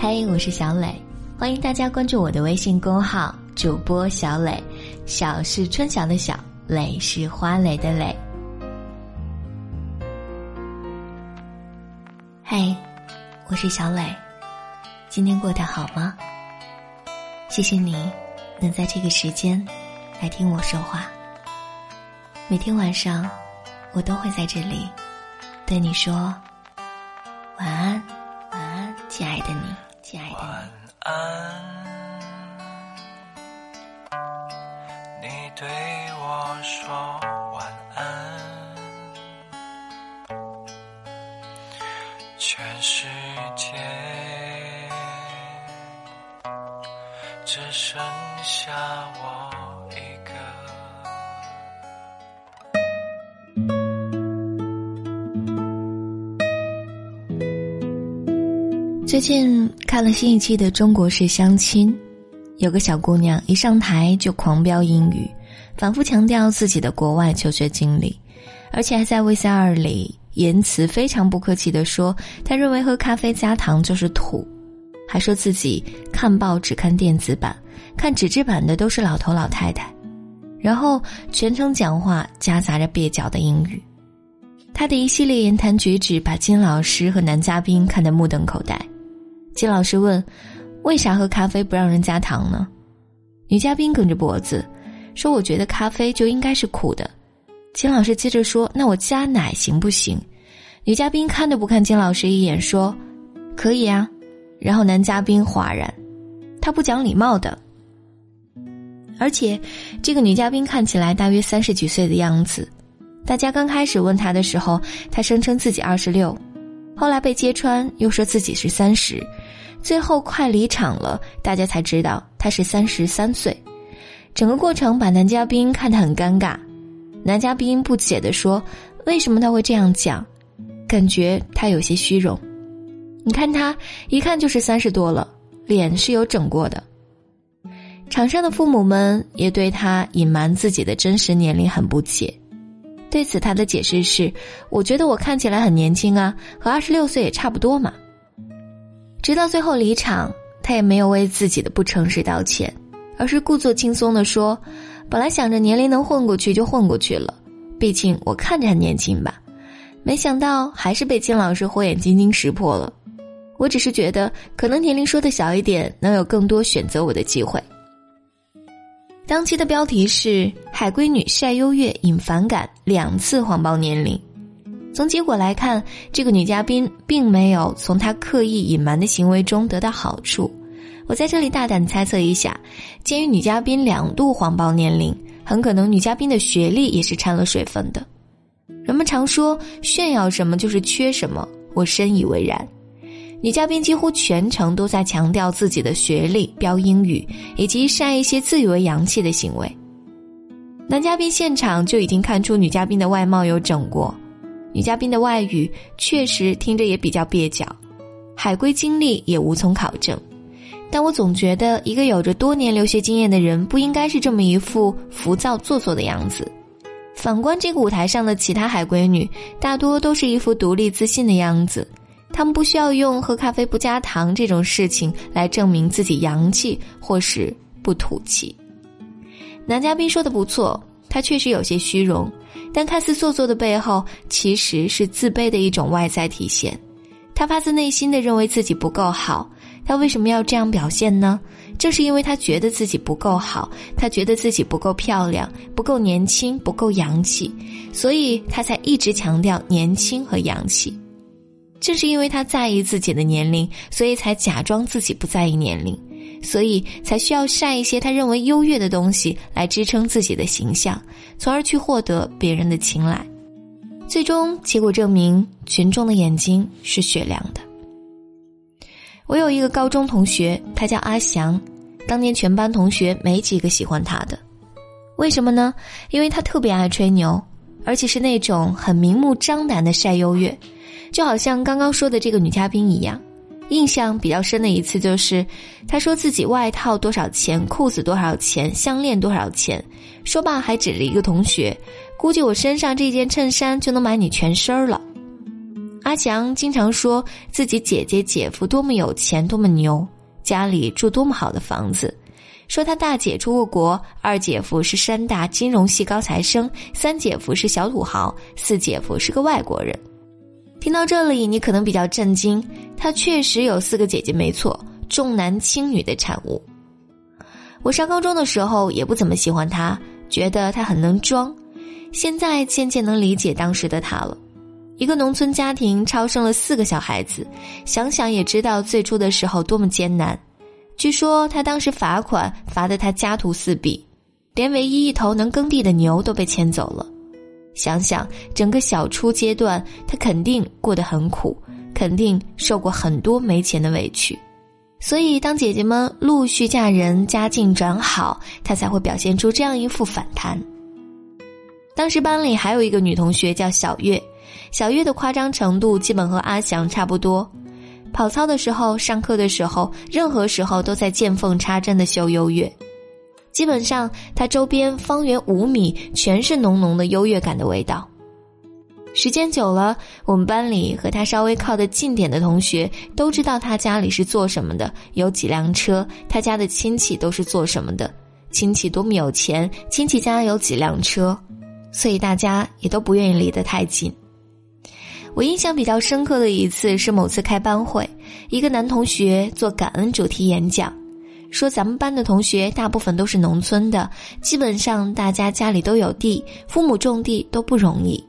嘿，我是小磊，欢迎大家关注我的微信公号主播小磊。小是春晓的小，磊是花蕾的蕾。嘿，我是小磊，今天过得好吗？谢谢你能在这个时间来听我说话。每天晚上，我都会在这里对你说晚安，晚安，亲爱的你。亲爱的，晚安。你对我说晚安。全世界只剩下我最近看了新一期的《中国式相亲》，有个小姑娘一上台就狂飙英语，反复强调自己的国外求学经历，而且还在 VCR 里言辞非常不客气地说，她认为喝咖啡加糖就是土，还说自己看报只看电子版，看纸质版的都是老头老太太，然后全程讲话夹杂着蹩脚的英语，她的一系列言谈举止把金老师和男嘉宾看得目瞪口呆。金老师问：“为啥喝咖啡不让人加糖呢？”女嘉宾梗着脖子说：“我觉得咖啡就应该是苦的。”金老师接着说：“那我加奶行不行？”女嘉宾看都不看金老师一眼说：“可以啊。”然后男嘉宾哗然：“他不讲礼貌的。”而且，这个女嘉宾看起来大约三十几岁的样子。大家刚开始问她的时候，她声称自己二十六，后来被揭穿，又说自己是三十。最后快离场了，大家才知道他是三十三岁。整个过程把男嘉宾看得很尴尬。男嘉宾不解地说：“为什么他会这样讲？感觉他有些虚荣。你看他一看就是三十多了，脸是有整过的。”场上的父母们也对他隐瞒自己的真实年龄很不解。对此，他的解释是：“我觉得我看起来很年轻啊，和二十六岁也差不多嘛。”直到最后离场，他也没有为自己的不诚实道歉，而是故作轻松地说：“本来想着年龄能混过去就混过去了，毕竟我看着还年轻吧。”没想到还是被金老师火眼金睛识破了。我只是觉得，可能年龄说的小一点，能有更多选择我的机会。当期的标题是“海归女晒优越引反感，两次谎报年龄”。从结果来看，这个女嘉宾并没有从她刻意隐瞒的行为中得到好处。我在这里大胆猜测一下，鉴于女嘉宾两度谎报年龄，很可能女嘉宾的学历也是掺了水分的。人们常说炫耀什么就是缺什么，我深以为然。女嘉宾几乎全程都在强调自己的学历、标英语以及晒一些自以为洋气的行为。男嘉宾现场就已经看出女嘉宾的外貌有整过。女嘉宾的外语确实听着也比较蹩脚，海归经历也无从考证，但我总觉得一个有着多年留学经验的人不应该是这么一副浮躁做作的样子。反观这个舞台上的其他海归女，大多都是一副独立自信的样子，她们不需要用喝咖啡不加糖这种事情来证明自己洋气或是不土气。男嘉宾说的不错，他确实有些虚荣。但看似做作的背后，其实是自卑的一种外在体现。他发自内心的认为自己不够好，他为什么要这样表现呢？正是因为他觉得自己不够好，他觉得自己不够漂亮，不够年轻，不够洋气，所以他才一直强调年轻和洋气。正是因为他在意自己的年龄，所以才假装自己不在意年龄。所以才需要晒一些他认为优越的东西来支撑自己的形象，从而去获得别人的青睐。最终结果证明，群众的眼睛是雪亮的。我有一个高中同学，他叫阿翔，当年全班同学没几个喜欢他的。为什么呢？因为他特别爱吹牛，而且是那种很明目张胆的晒优越，就好像刚刚说的这个女嘉宾一样。印象比较深的一次就是，他说自己外套多少钱，裤子多少钱，项链多少钱。说罢还指了一个同学，估计我身上这件衬衫就能买你全身儿了。阿强经常说自己姐姐姐夫多么有钱，多么牛，家里住多么好的房子。说他大姐出过国，二姐夫是山大金融系高材生，三姐夫是小土豪，四姐夫是个外国人。听到这里，你可能比较震惊，他确实有四个姐姐，没错，重男轻女的产物。我上高中的时候也不怎么喜欢他，觉得他很能装。现在渐渐能理解当时的他了。一个农村家庭超生了四个小孩子，想想也知道最初的时候多么艰难。据说他当时罚款罚得他家徒四壁，连唯一一头能耕地的牛都被牵走了。想想整个小初阶段，他肯定过得很苦，肯定受过很多没钱的委屈。所以当姐姐们陆续嫁人，家境转好，他才会表现出这样一副反弹。当时班里还有一个女同学叫小月，小月的夸张程度基本和阿翔差不多。跑操的时候，上课的时候，任何时候都在见缝插针的秀优越。基本上，他周边方圆五米全是浓浓的优越感的味道。时间久了，我们班里和他稍微靠得近点的同学都知道他家里是做什么的，有几辆车，他家的亲戚都是做什么的，亲戚多么有钱，亲戚家有几辆车，所以大家也都不愿意离得太近。我印象比较深刻的一次是某次开班会，一个男同学做感恩主题演讲，说咱们班的同学大部分都是农村的，基本上大家家里都有地，父母种地都不容易。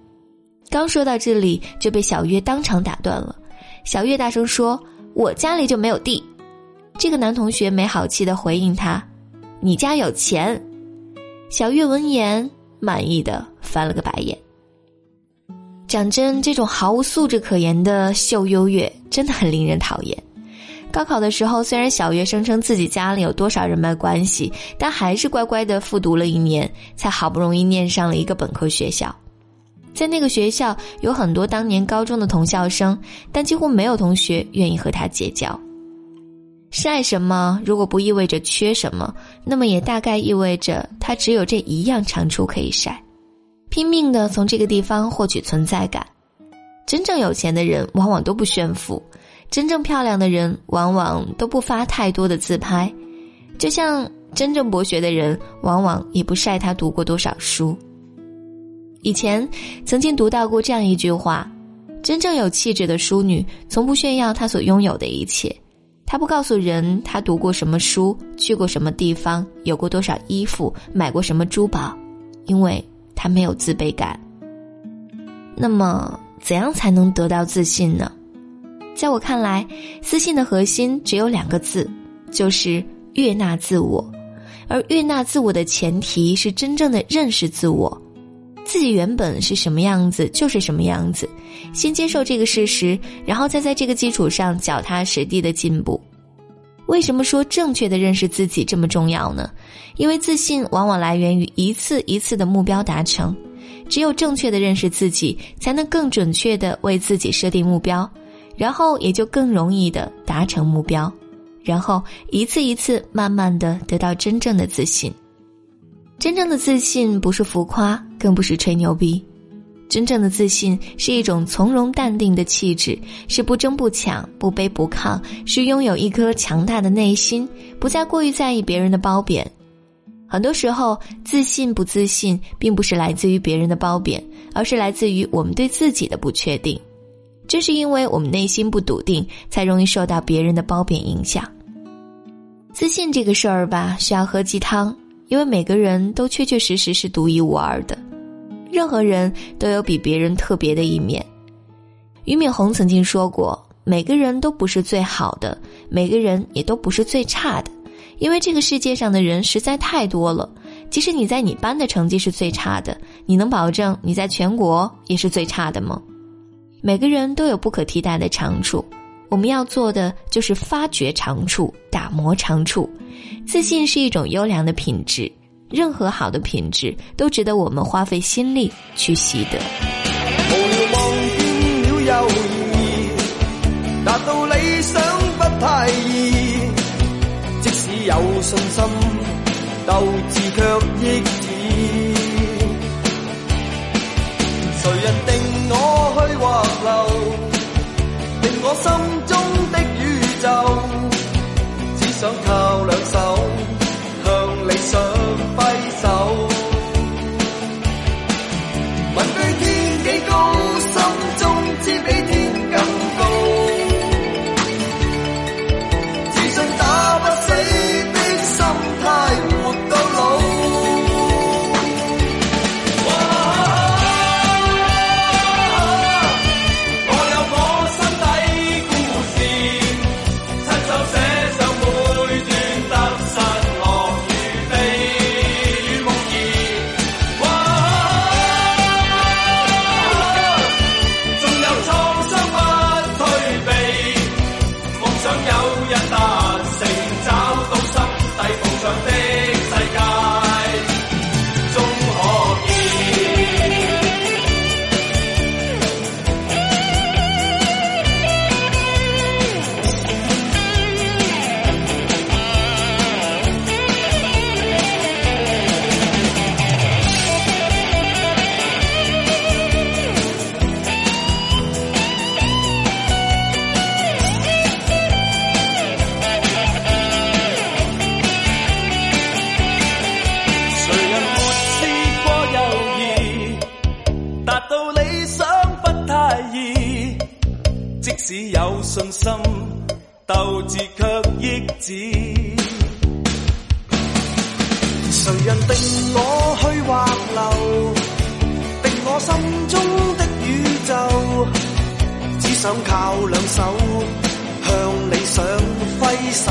刚说到这里就被小月当场打断了，小月大声说：“我家里就没有地。”这个男同学没好气的回应他：“你家有钱。”小月闻言满意的翻了个白眼。讲真，这种毫无素质可言的秀优越真的很令人讨厌。高考的时候，虽然小月声称自己家里有多少人脉关系，但还是乖乖的复读了一年，才好不容易念上了一个本科学校。在那个学校，有很多当年高中的同校生，但几乎没有同学愿意和他结交。晒什么？如果不意味着缺什么，那么也大概意味着他只有这一样长处可以晒。拼命的从这个地方获取存在感，真正有钱的人往往都不炫富，真正漂亮的人往往都不发太多的自拍，就像真正博学的人往往也不晒他读过多少书。以前曾经读到过这样一句话：真正有气质的淑女从不炫耀她所拥有的一切，她不告诉人她读过什么书，去过什么地方，有过多少衣服，买过什么珠宝，因为。他没有自卑感。那么，怎样才能得到自信呢？在我看来，自信的核心只有两个字，就是悦纳自我。而悦纳自我的前提是真正的认识自我，自己原本是什么样子就是什么样子，先接受这个事实，然后再在这个基础上脚踏实地的进步。为什么说正确的认识自己这么重要呢？因为自信往往来源于一次一次的目标达成，只有正确的认识自己，才能更准确的为自己设定目标，然后也就更容易的达成目标，然后一次一次慢慢的得到真正的自信。真正的自信不是浮夸，更不是吹牛逼。真正的自信是一种从容淡定的气质，是不争不抢、不卑不亢，是拥有一颗强大的内心，不再过于在意别人的褒贬。很多时候，自信不自信，并不是来自于别人的褒贬，而是来自于我们对自己的不确定。正是因为我们内心不笃定，才容易受到别人的褒贬影响。自信这个事儿吧，需要喝鸡汤，因为每个人都确确实实是独一无二的。任何人都有比别人特别的一面。俞敏洪曾经说过：“每个人都不是最好的，每个人也都不是最差的，因为这个世界上的人实在太多了。即使你在你班的成绩是最差的，你能保证你在全国也是最差的吗？每个人都有不可替代的长处，我们要做的就是发掘长处，打磨长处。自信是一种优良的品质。”任何好的品质都值得我们花费心力去习得。无聊望见了友谊，达到理想不太易。即使有信心，斗志却抑止。谁人定或留？定我心中的宇宙，只想靠两手向理想信心，斗志却抑止。谁人定我去或留？定我心中的宇宙，只想靠两手向理想挥手。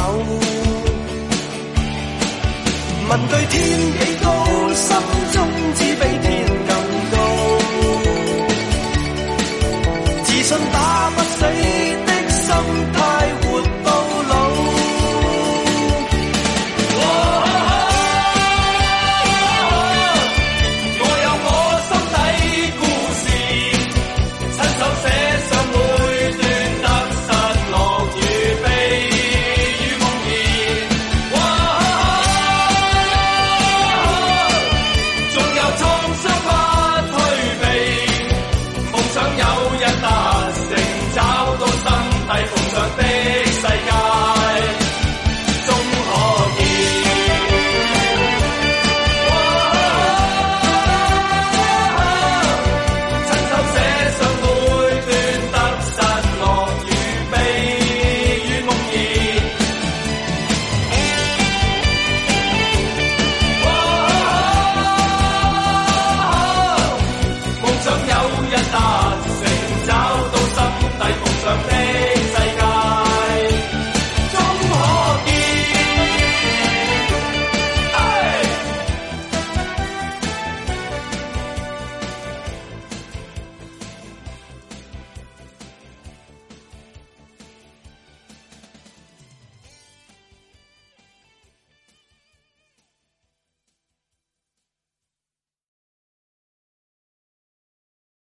问句天幾高，心中知比天更高。自信打